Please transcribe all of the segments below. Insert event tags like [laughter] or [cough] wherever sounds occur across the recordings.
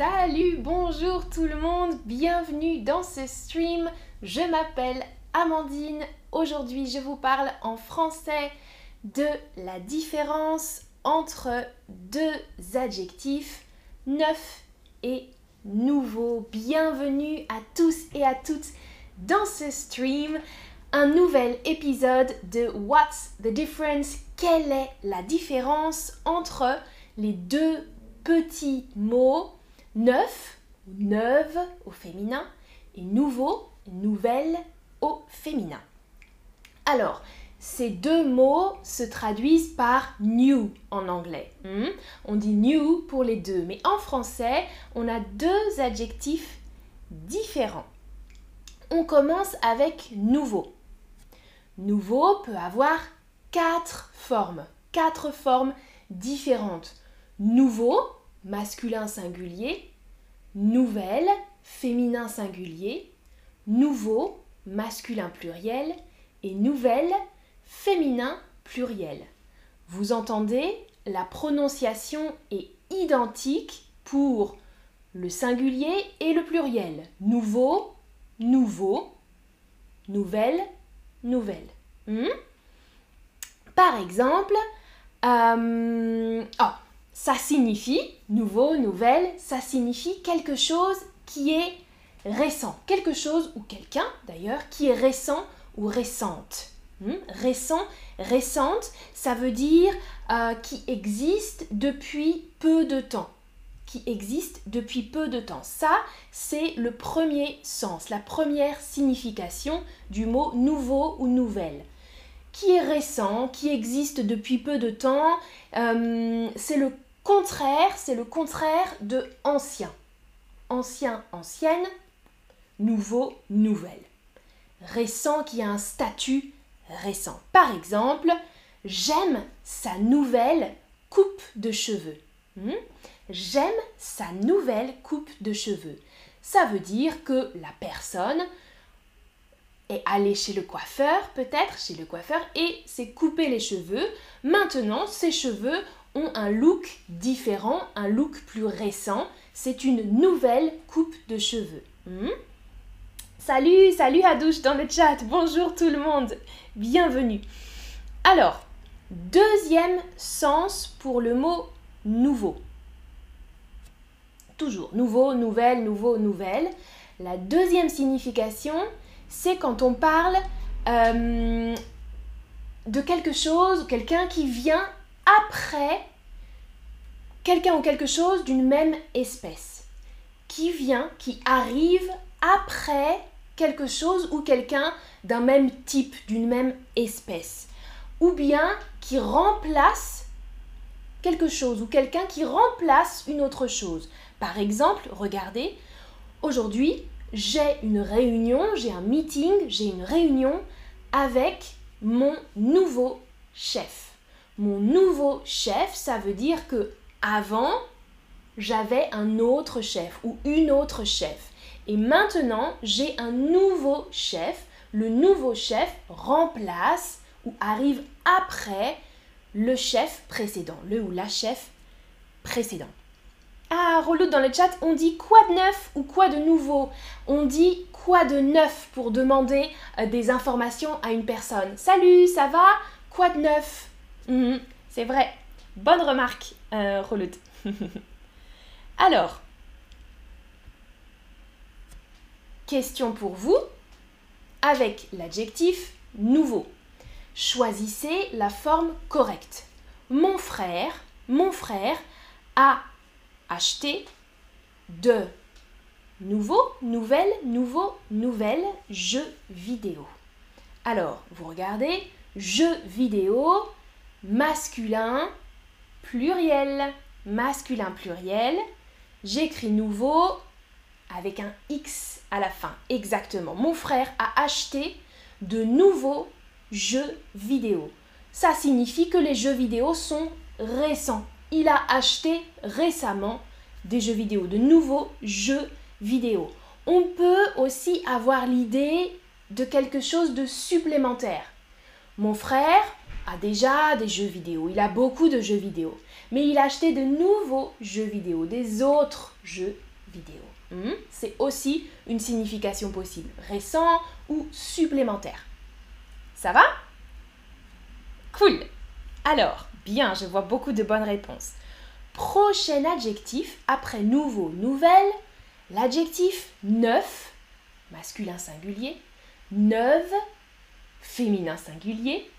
Salut, bonjour tout le monde, bienvenue dans ce stream. Je m'appelle Amandine. Aujourd'hui, je vous parle en français de la différence entre deux adjectifs neuf et nouveau. Bienvenue à tous et à toutes dans ce stream. Un nouvel épisode de What's the Difference? Quelle est la différence entre les deux petits mots? Neuf ou neuve au féminin et nouveau, nouvelle au féminin. Alors, ces deux mots se traduisent par new en anglais. Hmm? On dit new pour les deux, mais en français, on a deux adjectifs différents. On commence avec nouveau. Nouveau peut avoir quatre formes, quatre formes différentes. Nouveau, masculin singulier, nouvelle, féminin singulier, nouveau, masculin pluriel, et nouvelle, féminin pluriel. Vous entendez, la prononciation est identique pour le singulier et le pluriel. Nouveau, nouveau, nouvelle, nouvelle. Hmm? Par exemple, euh, oh, ça signifie, nouveau, nouvelle, ça signifie quelque chose qui est récent. Quelque chose ou quelqu'un d'ailleurs qui est récent ou récente. Hmm? Récent, récente, ça veut dire euh, qui existe depuis peu de temps. Qui existe depuis peu de temps. Ça, c'est le premier sens, la première signification du mot nouveau ou nouvelle qui est récent, qui existe depuis peu de temps. Euh, c'est le contraire, c'est le contraire de ancien. Ancien, ancienne, nouveau, nouvelle. Récent qui a un statut récent. Par exemple, j'aime sa nouvelle coupe de cheveux. Hmm? J'aime sa nouvelle coupe de cheveux. Ça veut dire que la personne est allée chez le coiffeur, peut-être chez le coiffeur, et s'est coupé les cheveux. Maintenant, ses cheveux ont un look différent, un look plus récent. C'est une nouvelle coupe de cheveux. Hmm? Salut, salut Hadouche dans le chat. Bonjour tout le monde. Bienvenue. Alors, deuxième sens pour le mot nouveau. Toujours nouveau, nouvelle, nouveau, nouvelle. La deuxième signification, c'est quand on parle euh, de quelque chose, quelqu'un qui vient après quelqu'un ou quelque chose d'une même espèce. Qui vient, qui arrive après quelque chose ou quelqu'un d'un même type, d'une même espèce. Ou bien qui remplace quelque chose ou quelqu'un qui remplace une autre chose. Par exemple, regardez, aujourd'hui, j'ai une réunion, j'ai un meeting, j'ai une réunion avec mon nouveau chef. Mon nouveau chef, ça veut dire que avant, j'avais un autre chef ou une autre chef. Et maintenant, j'ai un nouveau chef. Le nouveau chef remplace ou arrive après le chef précédent, le ou la chef précédent. Ah, Reloute dans le chat, on dit quoi de neuf ou quoi de nouveau? On dit quoi de neuf pour demander euh, des informations à une personne. Salut, ça va? Quoi de neuf? Mhm, c'est vrai. Bonne remarque, euh, [laughs] Alors, question pour vous avec l'adjectif nouveau. Choisissez la forme correcte. Mon frère, mon frère a acheté de nouveaux, nouvelles, nouveaux, nouvelles jeux vidéo. Alors, vous regardez, jeux vidéo, masculin, pluriel, masculin pluriel. J'écris nouveau avec un X à la fin. Exactement. Mon frère a acheté de nouveaux jeux vidéo. Ça signifie que les jeux vidéo sont récents. Il a acheté récemment des jeux vidéo, de nouveaux jeux vidéo. On peut aussi avoir l'idée de quelque chose de supplémentaire. Mon frère a déjà des jeux vidéo, il a beaucoup de jeux vidéo, mais il a acheté de nouveaux jeux vidéo, des autres jeux vidéo. Hmm? C'est aussi une signification possible, récent ou supplémentaire. Ça va? Cool. Alors, bien, je vois beaucoup de bonnes réponses. Prochain adjectif après nouveau, nouvelle, l'adjectif neuf, masculin singulier, neuve, féminin singulier,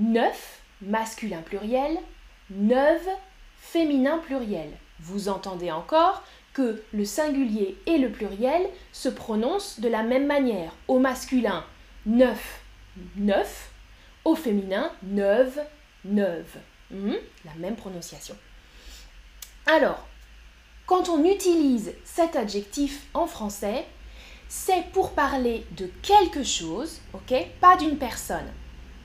neuf, masculin pluriel, neuve, féminin pluriel. Vous entendez encore que le singulier et le pluriel se prononcent de la même manière. Au masculin, neuf, neuf, au féminin, neuve, neuve. Hmm, la même prononciation. Alors, quand on utilise cet adjectif en français, c'est pour parler de quelque chose, ok? Pas d'une personne.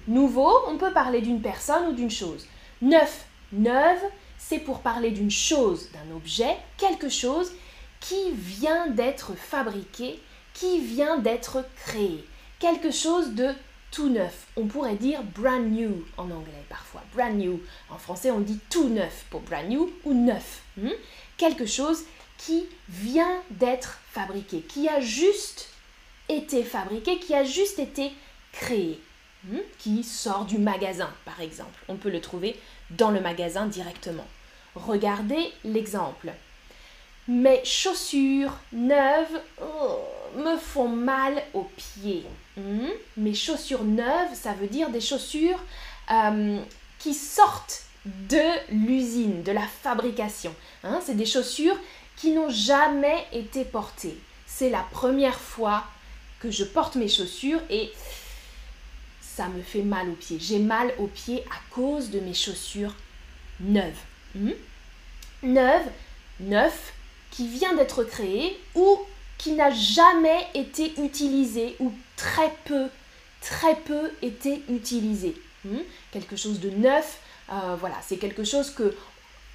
Nouveau, on peut parler d'une personne ou d'une chose. Neuf, neuve, c'est pour parler d'une chose, d'un objet, quelque chose qui vient d'être fabriqué, qui vient d'être créé. Quelque chose de tout neuf. On pourrait dire brand new en anglais parfois. Brand new. En français, on dit tout neuf pour brand new ou neuf. Hmm? Quelque chose qui vient d'être fabriqué, qui a juste été fabriqué, qui a juste été créé? Qui sort du magasin par exemple. On peut le trouver dans le magasin directement. Regardez l'exemple. Mes chaussures neuves oh, me font mal aux pieds. Hmm? Mes chaussures neuves, ça veut dire des chaussures euh, qui sortent de l'usine, de la fabrication. Hein? C'est des chaussures qui n'ont jamais été portées. C'est la première fois que je porte mes chaussures et ça me fait mal aux pieds. J'ai mal aux pieds à cause de mes chaussures neuves. Hmm? Neuve, neuf, qui vient d'être créé ou qui n'a jamais été utilisé ou très peu, très peu été utilisé. Hmm? Quelque chose de neuf, euh, voilà, c'est quelque chose que,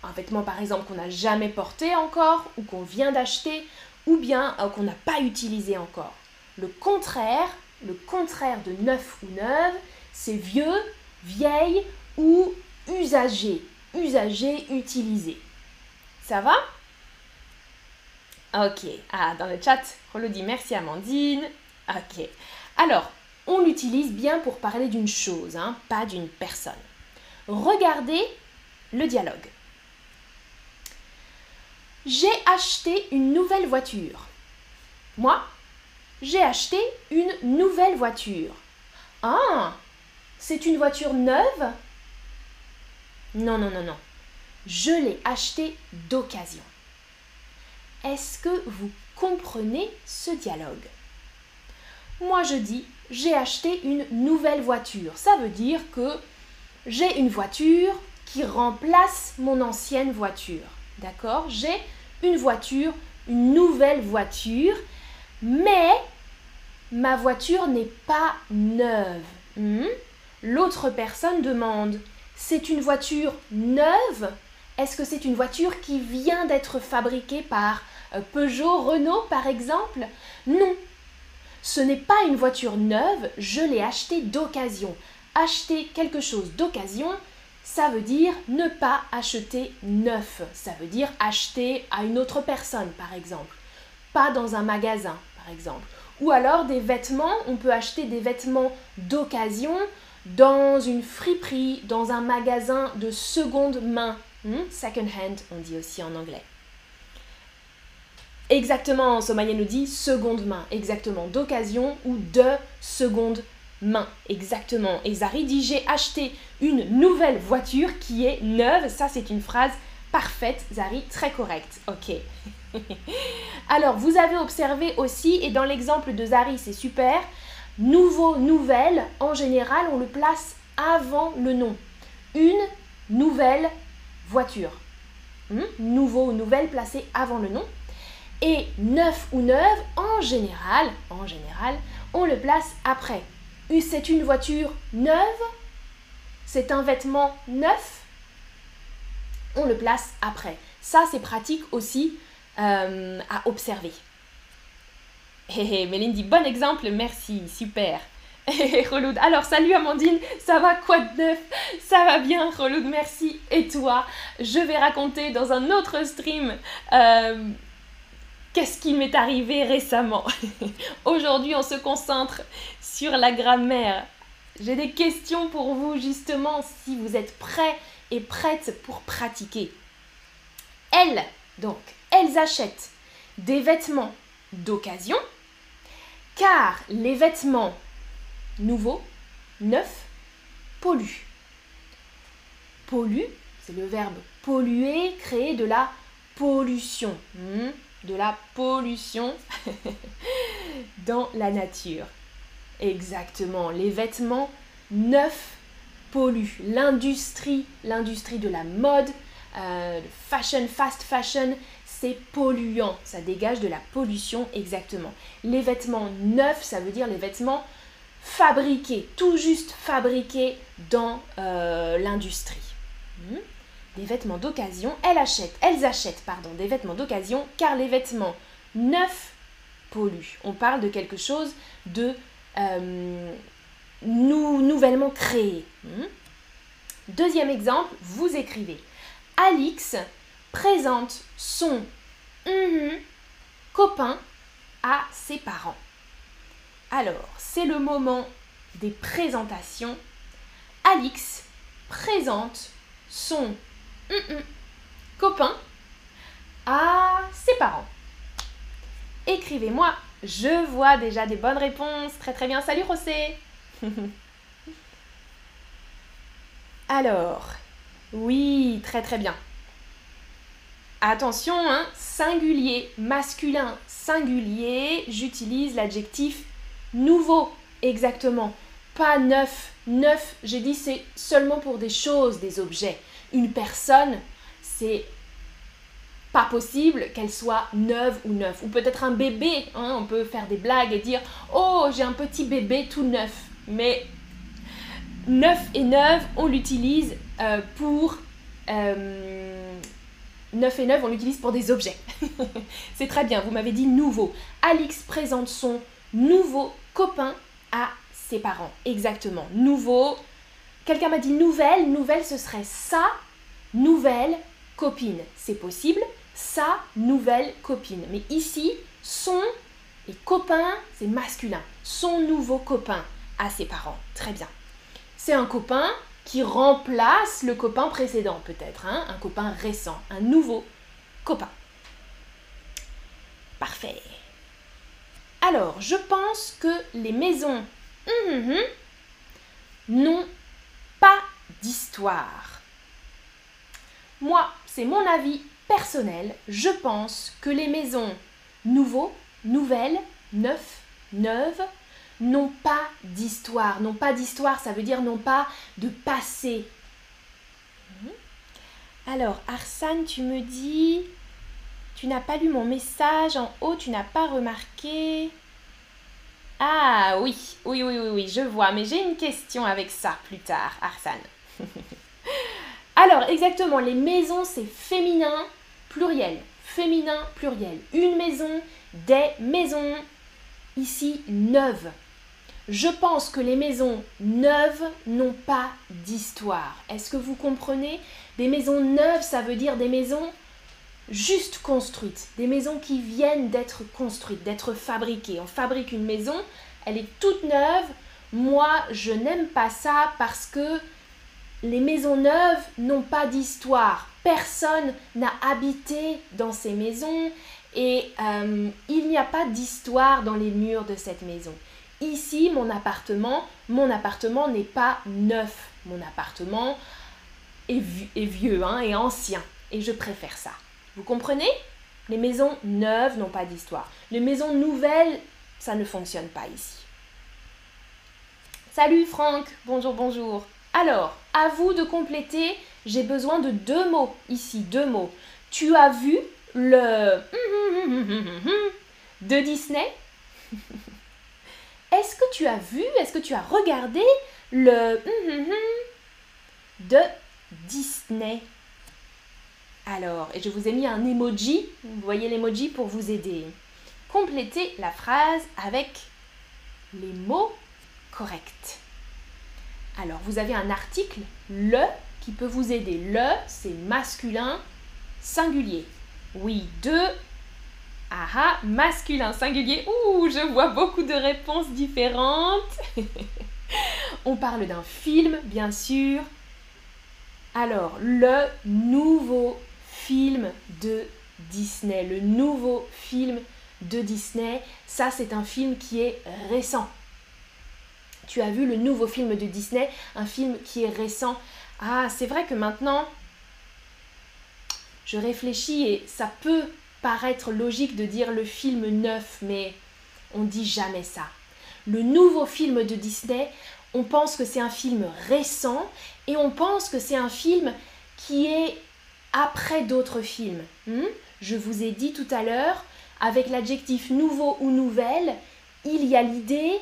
un vêtement par exemple qu'on n'a jamais porté encore ou qu'on vient d'acheter ou bien euh, qu'on n'a pas utilisé encore. Le contraire, le contraire de neuf ou neuve, c'est vieux, vieille ou usagé, usagé, utilisé. Ça va? Ok. Ah, dans le chat, le dit merci Amandine. Ok. Alors, on l'utilise bien pour parler d'une chose, hein, pas d'une personne. Regardez le dialogue. J'ai acheté une nouvelle voiture. Moi, j'ai acheté une nouvelle voiture. Ah, c'est une voiture neuve? Non, non, non, non. Je l'ai achetée d'occasion. Est-ce que vous comprenez ce dialogue? Moi, je dis j'ai acheté une nouvelle voiture. Ça veut dire que j'ai une voiture qui remplace mon ancienne voiture. D'accord? J'ai une voiture, une nouvelle voiture, mais ma voiture n'est pas neuve. Hmm? L'autre personne demande, c'est une voiture neuve? Est-ce que c'est une voiture qui vient d'être fabriquée par euh, Peugeot, Renault par exemple? Non. Ce n'est pas une voiture neuve, je l'ai achetée d'occasion acheter quelque chose d'occasion, ça veut dire ne pas acheter neuf. Ça veut dire acheter à une autre personne, par exemple. Pas dans un magasin, par exemple. Ou alors des vêtements, on peut acheter des vêtements d'occasion dans une friperie, dans un magasin de seconde main. Hmm? Second hand, on dit aussi en anglais. Exactement, Somaya nous dit seconde main, exactement, d'occasion ou de seconde main. Exactement. Et Zari dit j'ai acheté une nouvelle voiture qui est neuve. Ça, c'est une phrase parfaite, Zari, très correcte. Ok. [laughs] Alors, vous avez observé aussi, et dans l'exemple de Zari, c'est super, nouveau, nouvelle, en général, on le place avant le nom. Une nouvelle voiture. Hmm? Nouveau ou nouvelle placé avant le nom. Et neuf ou neuve, en général, en général, on le place après c'est une voiture neuve, c'est un vêtement neuf, on le place après. Ça, c'est pratique aussi euh, à observer. Hé dit bon exemple, merci, super. Reloud, alors salut Amandine, ça va quoi de neuf? Ça va bien Reloud, merci. Et toi? Je vais raconter dans un autre stream euh, Qu'est-ce qui m'est arrivé récemment [laughs] Aujourd'hui, on se concentre sur la grammaire. J'ai des questions pour vous justement si vous êtes prêts et prêtes pour pratiquer. Elles, donc, elles achètent des vêtements d'occasion car les vêtements nouveaux, neufs, polluent. Pollue, c'est le verbe polluer, créer de la pollution. Hmm, de la pollution [laughs] dans la nature. Exactement, les vêtements neufs polluent. L'industrie, l'industrie de la mode, euh, fashion, fast fashion, c'est polluant. Ça dégage de la pollution exactement. Les vêtements neufs, ça veut dire les vêtements fabriqués, tout juste fabriqués dans euh, l'industrie. Hmm? Des vêtements d'occasion. Elles achètent, elles achètent pardon, des vêtements d'occasion car les vêtements neufs polluent. On parle de quelque chose de euh, nouvellement créé. Hmm? Deuxième exemple, vous écrivez Alix présente son copain à ses parents. Alors, c'est le moment des présentations. Alix présente son copain à ses parents. Écrivez-moi. Je vois déjà des bonnes réponses. Très très bien. Salut José. [laughs] Alors, oui, très très bien. Attention, hein, singulier, masculin, singulier, j'utilise l'adjectif nouveau, exactement. Pas neuf. Neuf, j'ai dit c'est seulement pour des choses, des objets une personne, c'est pas possible qu'elle soit neuve ou neuf. Ou peut-être un bébé, hein, on peut faire des blagues et dire Oh, j'ai un petit bébé tout neuf. Mais neuf et neuve, on l'utilise euh, pour. Euh, neuf et neuf, on l'utilise pour des objets. [laughs] C'est très bien, vous m'avez dit nouveau. Alix présente son nouveau copain à ses parents. Exactement. Nouveau, Quelqu'un m'a dit nouvelle, nouvelle ce serait sa nouvelle copine. C'est possible, sa nouvelle copine. Mais ici, son et copain, c'est masculin. Son nouveau copain à ses parents. Très bien. C'est un copain qui remplace le copain précédent peut-être, hein. un copain récent, un nouveau copain. Parfait. Alors, je pense que les maisons hum, hum, hum, n'ont pas d'histoire. Moi, c'est mon avis personnel, je pense que les maisons nouveaux, nouvelles, neufs, neuves, n'ont pas d'histoire. N'ont pas d'histoire, ça veut dire n'ont pas de passé. Mhm. Alors, Arsane, tu me dis, tu n'as pas lu mon message en haut, tu n'as pas remarqué. Ah oui, oui, oui, oui, oui, je vois, mais j'ai une question avec ça plus tard, Arsane. [laughs] Alors, exactement, les maisons, c'est féminin, pluriel. Féminin, pluriel. Une maison, des maisons, ici, neuves. Je pense que les maisons neuves n'ont pas d'histoire. Est-ce que vous comprenez? Des maisons neuves, ça veut dire des maisons juste construites, des maisons qui viennent d'être construites, d'être fabriquées. On fabrique une maison, elle est toute neuve. Moi, je n'aime pas ça parce que les maisons neuves n'ont pas d'histoire. Personne n'a habité dans ces maisons et euh, il n'y a pas d'histoire dans les murs de cette maison. Ici, mon appartement, mon appartement n'est pas neuf. Mon appartement est, vieux hein, et ancien. Et je préfère ça. Vous comprenez? Les maisons neuves n'ont pas d'histoire. Les maisons nouvelles, ça ne fonctionne pas ici. Salut Franck, bonjour, bonjour. Alors, à vous de compléter, j'ai besoin de deux mots ici, deux mots. Tu as vu le [laughs] de Disney? [laughs] Est-ce que tu as vu, est-ce que tu as regardé le [laughs] de Disney? Alors, et je vous ai mis un emoji, vous voyez l'emoji pour vous aider. Complétez la phrase avec les mots corrects. Alors, vous avez un article, le, qui peut vous aider. Le, c'est masculin singulier. Oui, de Ah ah, masculin singulier. Ouh, je vois beaucoup de réponses différentes. [laughs] On parle d'un film, bien sûr. Alors, le nouveau film de Disney, le nouveau film de Disney, ça c'est un film qui est récent. Tu as vu le nouveau film de Disney, un film qui est récent. Ah, c'est vrai que maintenant, je réfléchis et ça peut paraître logique de dire le film neuf, mais on dit jamais ça. Le nouveau film de Disney, on pense que c'est un film récent et on pense que c'est un film qui est après d'autres films. Hmm? Je vous ai dit tout à l'heure, avec l'adjectif nouveau ou nouvelle, il y a l'idée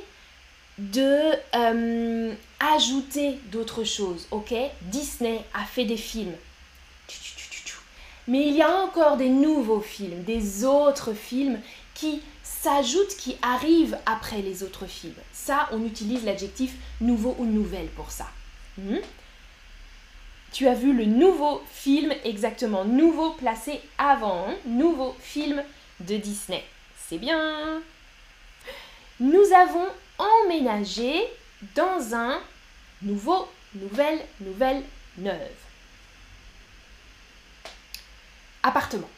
de euh, ajouter d'autres choses, ok? Disney a fait des films. Mais il y a encore des nouveaux films, des autres films qui s'ajoutent, qui arrivent après les autres films. Ça, on utilise l'adjectif nouveau ou nouvelle pour ça. Hmm? Tu as vu le nouveau film, exactement, nouveau placé avant, hein? nouveau film de Disney. C'est bien. Nous avons emménagé dans un nouveau, nouvelle, nouvelle, neuve. Appartement.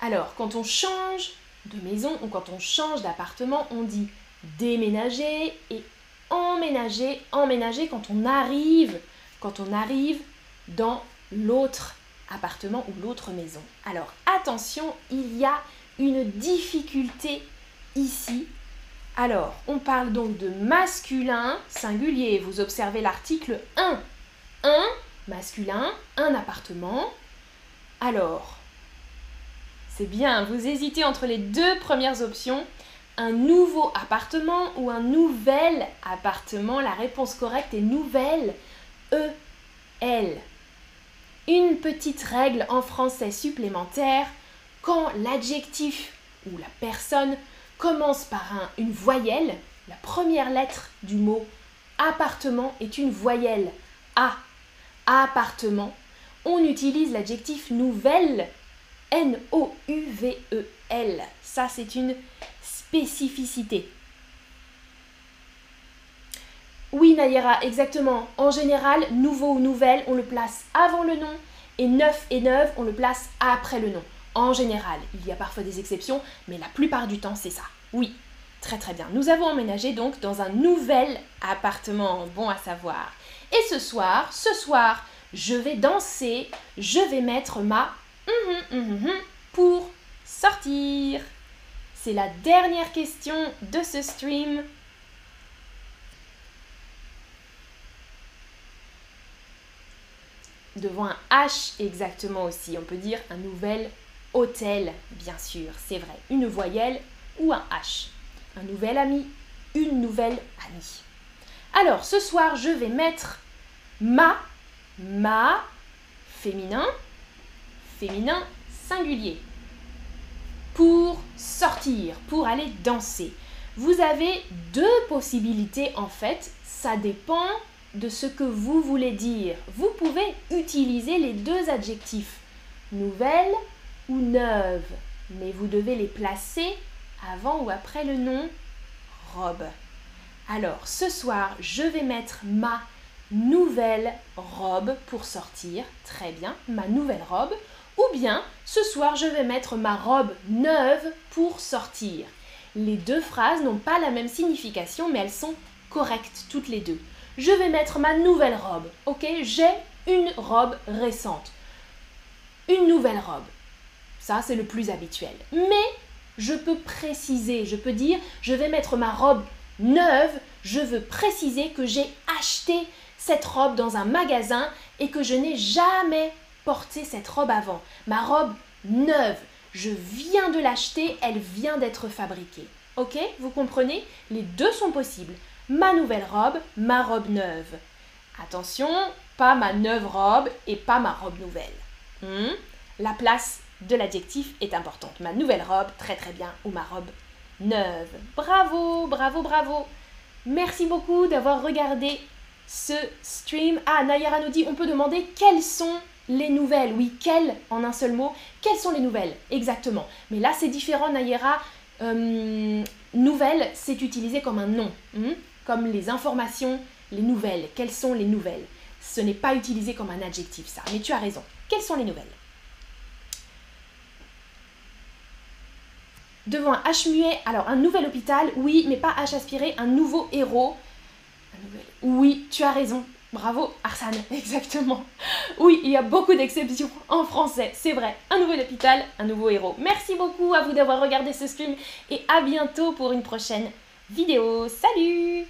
Alors, quand on change de maison ou quand on change d'appartement, on dit déménager et emménager, emménager quand on arrive, quand on arrive dans l'autre appartement ou l'autre maison. Alors attention, il y a une difficulté ici. Alors, on parle donc de masculin singulier. Vous observez l'article 1. 1, masculin, un appartement. Alors, c'est bien, vous hésitez entre les deux premières options. Un nouveau appartement ou un nouvel appartement? La réponse correcte est nouvelle. E, L. Une petite règle en français supplémentaire, quand l'adjectif ou la personne commence par une voyelle, la première lettre du mot appartement est une voyelle A. Appartement. On utilise l'adjectif nouvelle N-O-U-V-E-L. Ça, c'est une spécificité. Oui, Nayera, exactement. En général, nouveau ou nouvelle, on le place avant le nom et neuf et neuve, on le place après le nom. En général, il y a parfois des exceptions, mais la plupart du temps, c'est ça. Oui, très très bien. Nous avons emménagé donc dans un nouvel appartement, bon à savoir. Et ce soir, ce soir, je vais danser, je vais mettre ma hum, hum, hum, pour sortir. C'est la dernière question de ce stream. devant un H exactement aussi. On peut dire un nouvel hôtel, bien sûr, c'est vrai. Une voyelle ou un H. Un nouvel ami, une nouvelle amie. Alors, ce soir, je vais mettre ma, ma, féminin, féminin singulier. Pour sortir, pour aller danser. Vous avez deux possibilités en fait, ça dépend de ce que vous voulez dire. Vous pouvez utiliser les deux adjectifs, nouvelle ou neuve, mais vous devez les placer avant ou après le nom robe. Alors, ce soir, je vais mettre ma nouvelle robe pour sortir. Très bien, ma nouvelle robe. Ou bien, ce soir, je vais mettre ma robe neuve pour sortir. Les deux phrases n'ont pas la même signification, mais elles sont correctes toutes les deux je vais mettre ma nouvelle robe. Ok, j'ai une robe récente. Une nouvelle robe. Ça, c'est le plus habituel. Mais je peux préciser, je peux dire, je vais mettre ma robe neuve. Je veux préciser que j'ai acheté cette robe dans un magasin et que je n'ai jamais porté cette robe avant. Ma robe neuve, je viens de l'acheter, elle vient d'être fabriquée. Ok Vous comprenez? Les deux sont possibles ma nouvelle robe, ma robe neuve. Attention, pas ma neuve robe et pas ma robe nouvelle. Hmm? La place de l'adjectif est importante. Ma nouvelle robe, très très bien, ou ma robe neuve. Bravo, bravo, bravo. Merci beaucoup d'avoir regardé ce stream. Ah, Nayara nous dit, on peut demander quelles sont les nouvelles, oui, quelles en un seul mot Quelles sont les nouvelles Exactement. Mais là, c'est différent, Nayera. Euh, nouvelles, c'est utilisé comme un nom, hmm? comme les informations, les nouvelles. Quelles sont les nouvelles? Ce n'est pas utilisé comme un adjectif, ça. Mais tu as raison. Quelles sont les nouvelles? Devant un H muet, alors un nouvel hôpital, oui, mais pas H aspiré, un nouveau héros. Oui, tu as raison. Bravo, Arsane, [laughs] exactement. Oui, il y a beaucoup d'exceptions en français, c'est vrai. Un nouvel hôpital, un nouveau héros. Merci beaucoup à vous d'avoir regardé ce stream et à bientôt pour une prochaine vidéo. Salut